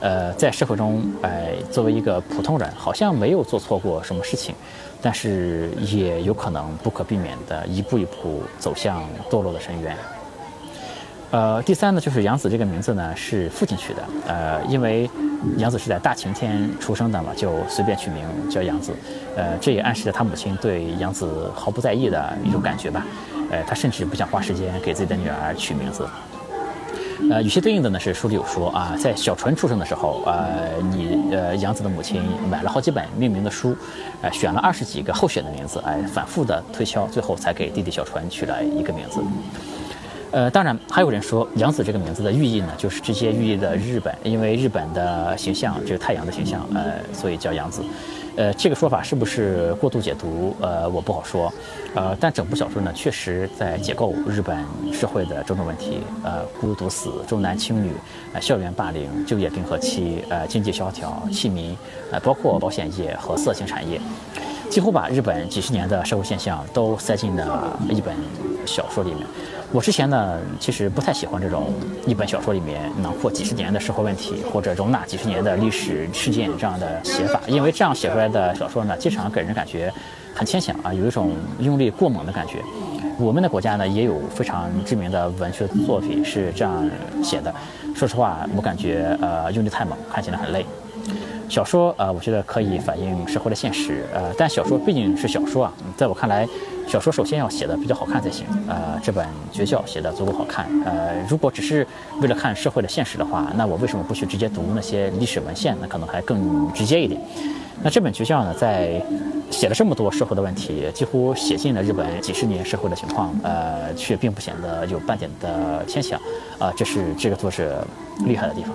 呃，在社会中，哎，作为一个普通人，好像没有做错过什么事情，但是也有可能不可避免的一步一步走向堕落的深渊。呃，第三呢，就是杨子这个名字呢是父亲取的，呃，因为杨子是在大晴天出生的嘛，就随便取名叫杨子。呃，这也暗示着他母亲对杨子毫不在意的一种感觉吧。呃，他甚至不想花时间给自己的女儿取名字。呃，与其对应的呢是书里有说啊，在小纯出生的时候，呃，你呃杨子的母亲买了好几本命名的书，呃，选了二十几个候选的名字，哎，反复的推敲，最后才给弟弟小纯取了一个名字。呃，当然还有人说杨子这个名字的寓意呢，就是直接寓意的日本，因为日本的形象就是太阳的形象，呃，所以叫杨子。呃，这个说法是不是过度解读？呃，我不好说。呃，但整部小说呢，确实在解构日本社会的种种问题。呃，孤独死、重男轻女、校园霸凌、就业冰河期、呃，经济萧条、弃民，呃，包括保险业和色情产业，几乎把日本几十年的社会现象都塞进了一本小说里面。我之前呢，其实不太喜欢这种一本小说里面囊括几十年的社会问题，或者容纳几十年的历史事件这样的写法，因为这样写出来的小说呢，经常给人感觉很牵强啊，有一种用力过猛的感觉。我们的国家呢，也有非常知名的文学作品是这样写的。说实话，我感觉呃用力太猛，看起来很累。小说呃，我觉得可以反映社会的现实，呃，但小说毕竟是小说啊，在我看来，小说首先要写的比较好看才行。呃，这本《绝教》写的足够好看。呃，如果只是为了看社会的现实的话，那我为什么不去直接读那些历史文献？那可能还更直接一点。那这本《绝教》呢，在写了这么多社会的问题，几乎写尽了日本几十年社会的情况，呃，却并不显得有半点的牵强，啊，这是这个作者厉害的地方。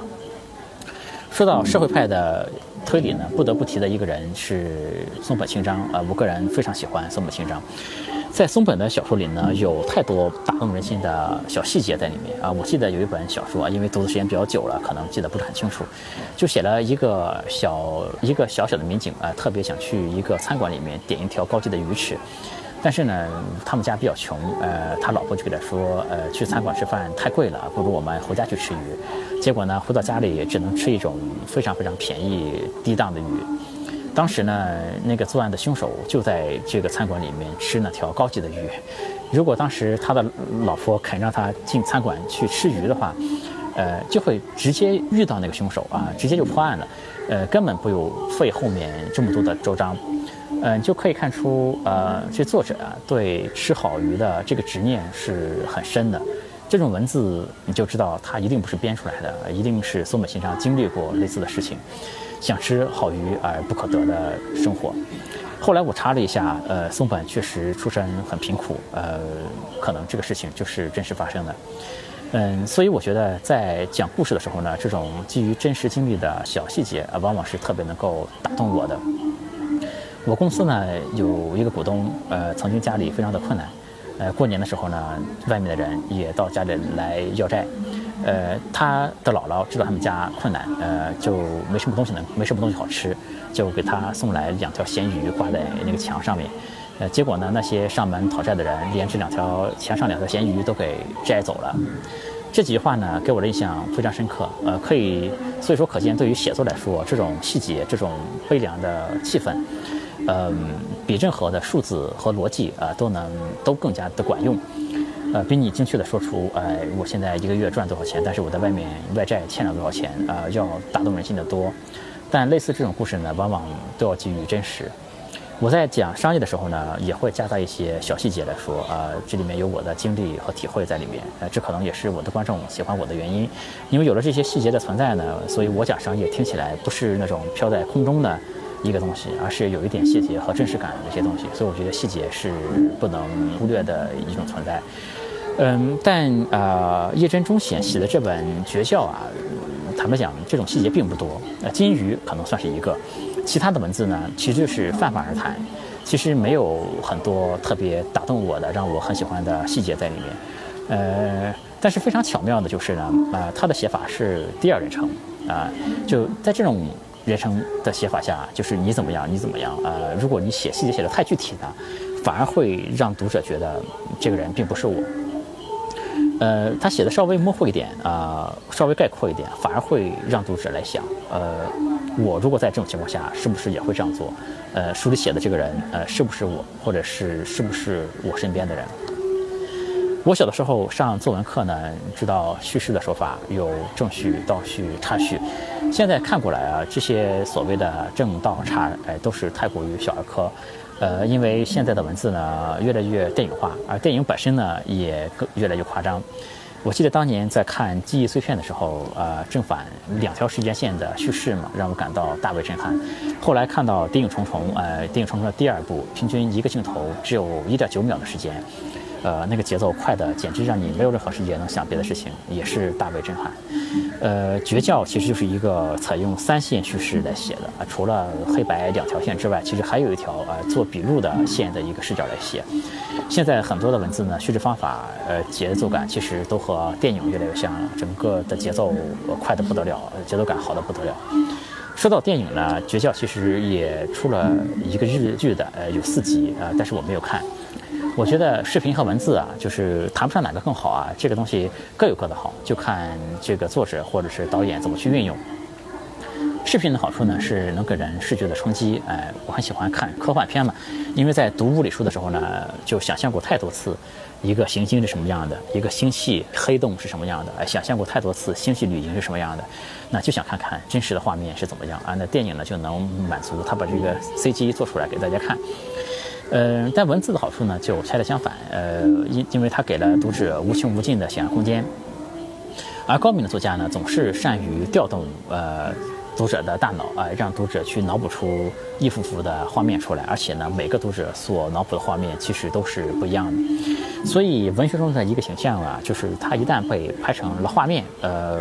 说到社会派的推理呢，不得不提的一个人是松本清张啊，我个人非常喜欢松本清张。在松本的小说里呢，有太多打动人心的小细节在里面啊。我记得有一本小说啊，因为读的时间比较久了，可能记得不是很清楚，就写了一个小一个小小的民警啊，特别想去一个餐馆里面点一条高级的鱼翅。但是呢，他们家比较穷，呃，他老婆就给他说，呃，去餐馆吃饭太贵了，不如我们回家去吃鱼。结果呢，回到家里也只能吃一种非常非常便宜、低档的鱼。当时呢，那个作案的凶手就在这个餐馆里面吃那条高级的鱼。如果当时他的老婆肯让他进餐馆去吃鱼的话，呃，就会直接遇到那个凶手啊，直接就破案了，呃，根本不用费后面这么多的周章。嗯，就可以看出，呃，这作者啊，对吃好鱼的这个执念是很深的。这种文字，你就知道他一定不是编出来的，一定是松本先生经历过类似的事情，想吃好鱼而不可得的生活。后来我查了一下，呃，松本确实出身很贫苦，呃，可能这个事情就是真实发生的。嗯，所以我觉得在讲故事的时候呢，这种基于真实经历的小细节啊，往往是特别能够打动我的。我公司呢有一个股东，呃，曾经家里非常的困难，呃，过年的时候呢，外面的人也到家里来要债，呃，他的姥姥知道他们家困难，呃，就没什么东西能，没什么东西好吃，就给他送来两条咸鱼挂在那个墙上面，呃，结果呢，那些上门讨债的人连这两条墙上两条咸鱼都给摘走了，这几句话呢，给我的印象非常深刻，呃，可以，所以说可见，对于写作来说，这种细节，这种悲凉的气氛。嗯，比任何的数字和逻辑啊都能都更加的管用，呃，比你精确的说出，哎，我现在一个月赚多少钱，但是我在外面外债欠了多少钱啊，要打动人心的多。但类似这种故事呢，往往都要基于真实。我在讲商业的时候呢，也会加大一些小细节来说，啊，这里面有我的经历和体会在里面，呃，这可能也是我的观众喜欢我的原因，因为有了这些细节的存在呢，所以我讲商业听起来不是那种飘在空中的。一个东西，而是有一点细节和真实感的一些东西，所以我觉得细节是不能忽略的一种存在。嗯，但啊，叶真忠显写的这本《绝教》啊，坦白讲，这种细节并不多。那金鱼可能算是一个，其他的文字呢，其实就是泛泛而谈，其实没有很多特别打动我的、让我很喜欢的细节在里面。呃，但是非常巧妙的就是呢，啊，他的写法是第二人称啊，就在这种。人生的写法下，就是你怎么样，你怎么样。呃，如果你写细节写的太具体呢，反而会让读者觉得这个人并不是我。呃，他写的稍微模糊一点啊，稍微概括一点，反而会让读者来想，呃，我如果在这种情况下，是不是也会这样做？呃，书里写的这个人，呃，是不是我，或者是是不是我身边的人？我小的时候上作文课呢，知道叙事的说法有正序、倒叙、插叙。现在看过来啊，这些所谓的正倒插，哎，都是太过于小儿科。呃，因为现在的文字呢越来越电影化，而电影本身呢也更越来越夸张。我记得当年在看《记忆碎片》的时候，呃，正反两条时间线的叙事嘛，让我感到大为震撼。后来看到《谍影重重》，呃，《谍影重重》的第二部，平均一个镜头只有一点九秒的时间。呃，那个节奏快的简直让你没有任何时间能想别的事情，也是大为震撼。呃，绝教其实就是一个采用三线叙事来写的啊，除了黑白两条线之外，其实还有一条呃做笔录的线的一个视角来写。现在很多的文字呢，叙事方法呃节奏感其实都和电影越来越像了，整个的节奏快得不得了，节奏感好的不得了。说到电影呢，绝教其实也出了一个日剧的，呃，有四集啊，但是我没有看。我觉得视频和文字啊，就是谈不上哪个更好啊，这个东西各有各的好，就看这个作者或者是导演怎么去运用。视频的好处呢，是能给人视觉的冲击。哎，我很喜欢看科幻片嘛，因为在读物理书的时候呢，就想象过太多次一个行星是什么样的，一个星系黑洞是什么样的，哎，想象过太多次星系旅行是什么样的，那就想看看真实的画面是怎么样啊。那电影呢，就能满足他把这个 CG 做出来给大家看。呃，但文字的好处呢，就恰恰相反。呃，因因为它给了读者无穷无尽的想象空间，而高明的作家呢，总是善于调动呃读者的大脑啊，让读者去脑补出一幅幅的画面出来。而且呢，每个读者所脑补的画面其实都是不一样的。所以，文学中的一个形象啊，就是它一旦被拍成了画面，呃，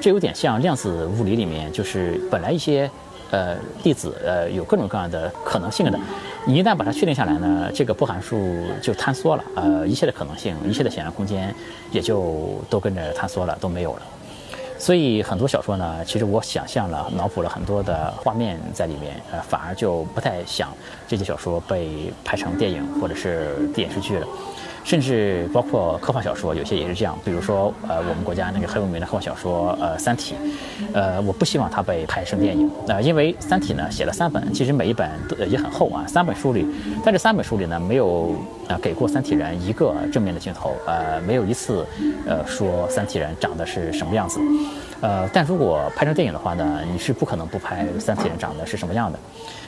这有点像量子物理里面，就是本来一些。呃，粒子呃有各种各样的可能性的，你一旦把它确定下来呢，这个波函数就坍缩了，呃，一切的可能性，一切的想象空间也就都跟着坍缩了，都没有了。所以很多小说呢，其实我想象了，脑补了很多的画面在里面，呃，反而就不太想这些小说被拍成电影或者是电视剧了。甚至包括科幻小说，有些也是这样。比如说，呃，我们国家那个很有名的科幻小说，呃，《三体》，呃，我不希望它被拍成电影，呃，因为《三体》呢写了三本，其实每一本都也很厚啊，三本书里，在这三本书里呢，没有啊给过三体人一个正面的镜头，呃，没有一次，呃，说三体人长得是什么样子，呃，但如果拍成电影的话呢，你是不可能不拍三体人长得是什么样的。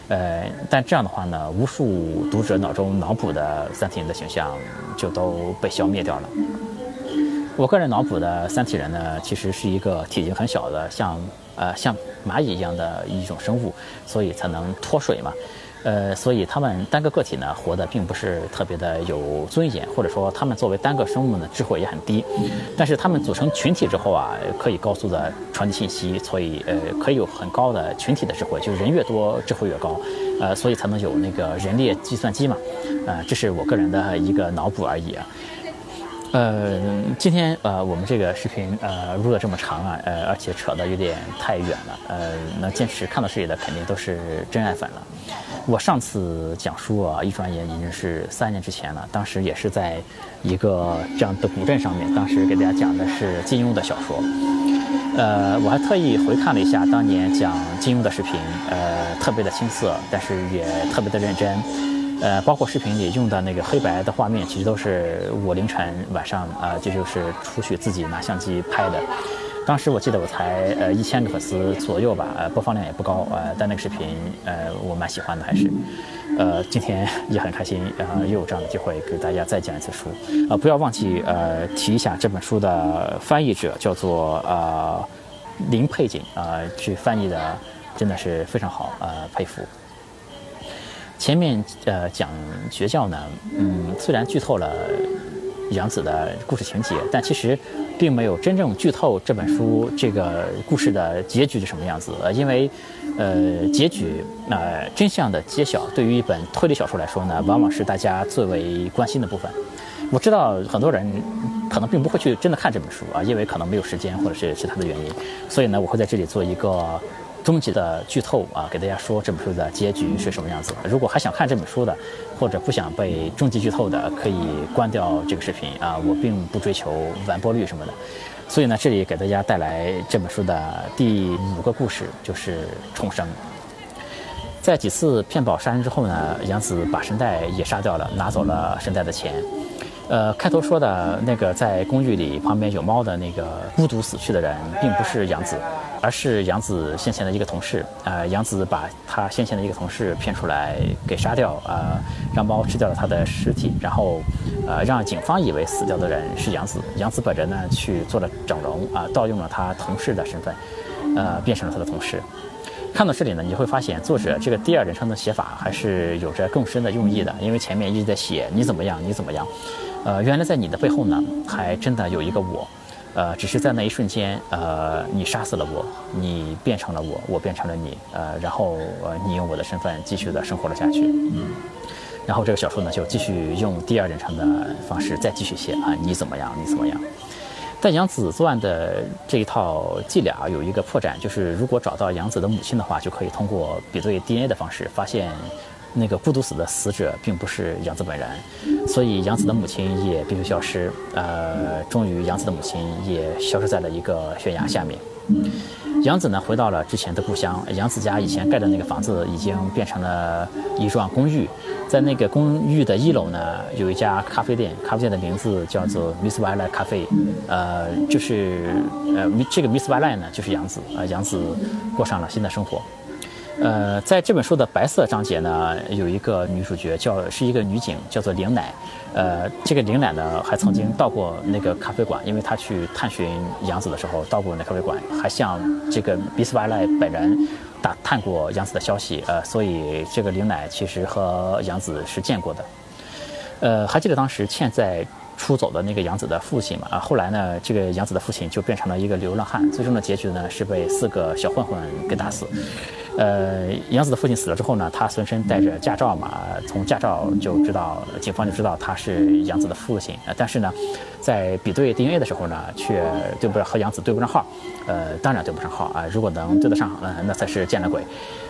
呃，但这样的话呢，无数读者脑中脑补的三体人的形象就都被消灭掉了。我个人脑补的三体人呢，其实是一个体型很小的，像呃像蚂蚁一样的一种生物，所以才能脱水嘛。呃，所以他们单个个体呢，活得并不是特别的有尊严，或者说他们作为单个生物呢，智慧也很低。但是他们组成群体之后啊，可以高速的传递信息，所以呃，可以有很高的群体的智慧，就是人越多，智慧越高。呃，所以才能有那个人列计算机嘛。呃，这是我个人的一个脑补而已啊。呃，今天呃，我们这个视频呃录的这么长啊，呃，而且扯得有点太远了，呃，能坚持看到这里的肯定都是真爱粉了。我上次讲书啊，一转眼已经是三年之前了，当时也是在一个这样的古镇上面，当时给大家讲的是金庸的小说。呃，我还特意回看了一下当年讲金庸的视频，呃，特别的青涩，但是也特别的认真。呃，包括视频里用的那个黑白的画面，其实都是我凌晨晚上啊，这就是出去自己拿相机拍的。当时我记得我才呃一千个粉丝左右吧，呃播放量也不高，呃但那个视频呃我蛮喜欢的，还是呃今天 <laughs> 也很开心，然后又有这样的机会给大家再讲一次书啊，不要忘记呃提一下这本书的翻译者叫做呃林佩锦啊，去翻译的真的是非常好，呃佩服。前面呃讲绝教呢，嗯，虽然剧透了杨紫的故事情节，但其实并没有真正剧透这本书这个故事的结局是什么样子。呃，因为呃结局呃真相的揭晓，对于一本推理小说来说呢，往往是大家最为关心的部分。我知道很多人可能并不会去真的看这本书啊，因为可能没有时间或者是其他的原因，所以呢，我会在这里做一个。终极的剧透啊，给大家说这本书的结局是什么样子。如果还想看这本书的，或者不想被终极剧透的，可以关掉这个视频啊。我并不追求完播率什么的，所以呢，这里给大家带来这本书的第五个故事，就是重生。在几次骗保杀人之后呢，杨子把神代也杀掉了，拿走了神代的钱。呃，开头说的那个在公寓里旁边有猫的那个孤独死去的人，并不是杨子，而是杨子先前的一个同事。呃，杨子把他先前的一个同事骗出来给杀掉，呃，让猫吃掉了他的尸体，然后，呃，让警方以为死掉的人是杨子。杨子本人呢去做了整容，啊，盗用了他同事的身份，呃，变成了他的同事。看到这里呢，你会发现作者这个第二人称的写法还是有着更深的用意的，因为前面一直在写你怎么样，你怎么样，呃，原来在你的背后呢，还真的有一个我，呃，只是在那一瞬间，呃，你杀死了我，你变成了我，我变成了你，呃，然后呃，你用我的身份继续的生活了下去，嗯，然后这个小说呢，就继续用第二人称的方式再继续写啊，你怎么样，你怎么样。但杨子作案的这一套伎俩有一个破绽，就是如果找到杨子的母亲的话，就可以通过比对 DNA 的方式发现，那个孤独死的死者并不是杨子本人，所以杨子的母亲也必须消失。呃，终于杨子的母亲也消失在了一个悬崖下面。杨子呢回到了之前的故乡，杨子家以前盖的那个房子已经变成了一幢公寓。在那个公寓的一楼呢，有一家咖啡店，咖啡店的名字叫做 Miss v i l e 咖啡，呃，就是呃，这个 Miss v i l e 呢，就是杨子呃，杨子过上了新的生活。呃，在这本书的白色章节呢，有一个女主角叫是一个女警，叫做玲奶。呃，这个玲奶呢，还曾经到过那个咖啡馆，因为她去探寻杨子的时候到过那咖啡馆，还向这个 Miss v i l e 本人。打探过杨子的消息，呃，所以这个林乃其实和杨子是见过的，呃，还记得当时欠债出走的那个杨子的父亲嘛？啊，后来呢，这个杨子的父亲就变成了一个流浪汉，最终的结局呢是被四个小混混给打死。呃，杨子的父亲死了之后呢，他随身带着驾照嘛，从驾照就知道，警方就知道他是杨子的父亲。但是呢，在比对 DNA 的时候呢，却对不上和杨子对不上号。呃，当然对不上号啊，如果能对得上，呃，那才是见了鬼。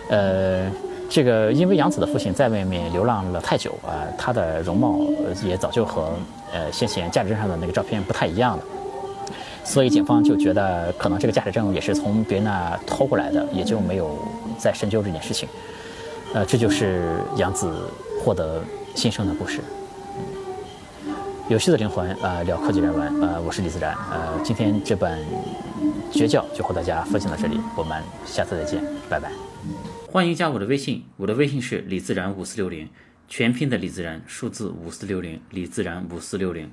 呃，这个因为杨子的父亲在外面流浪了太久啊，他的容貌也早就和呃先前驾驶证上的那个照片不太一样了。所以警方就觉得可能这个驾驶证也是从别人那偷过来的，也就没有再深究这件事情。呃，这就是杨子获得新生的故事。有趣的灵魂，呃，聊科技人文，呃，我是李自然，呃，今天这本绝教就和大家分享到这里，我们下次再见，拜拜。欢迎加我的微信，我的微信是李自然五四六零，全拼的李自然，数字五四六零，李自然五四六零。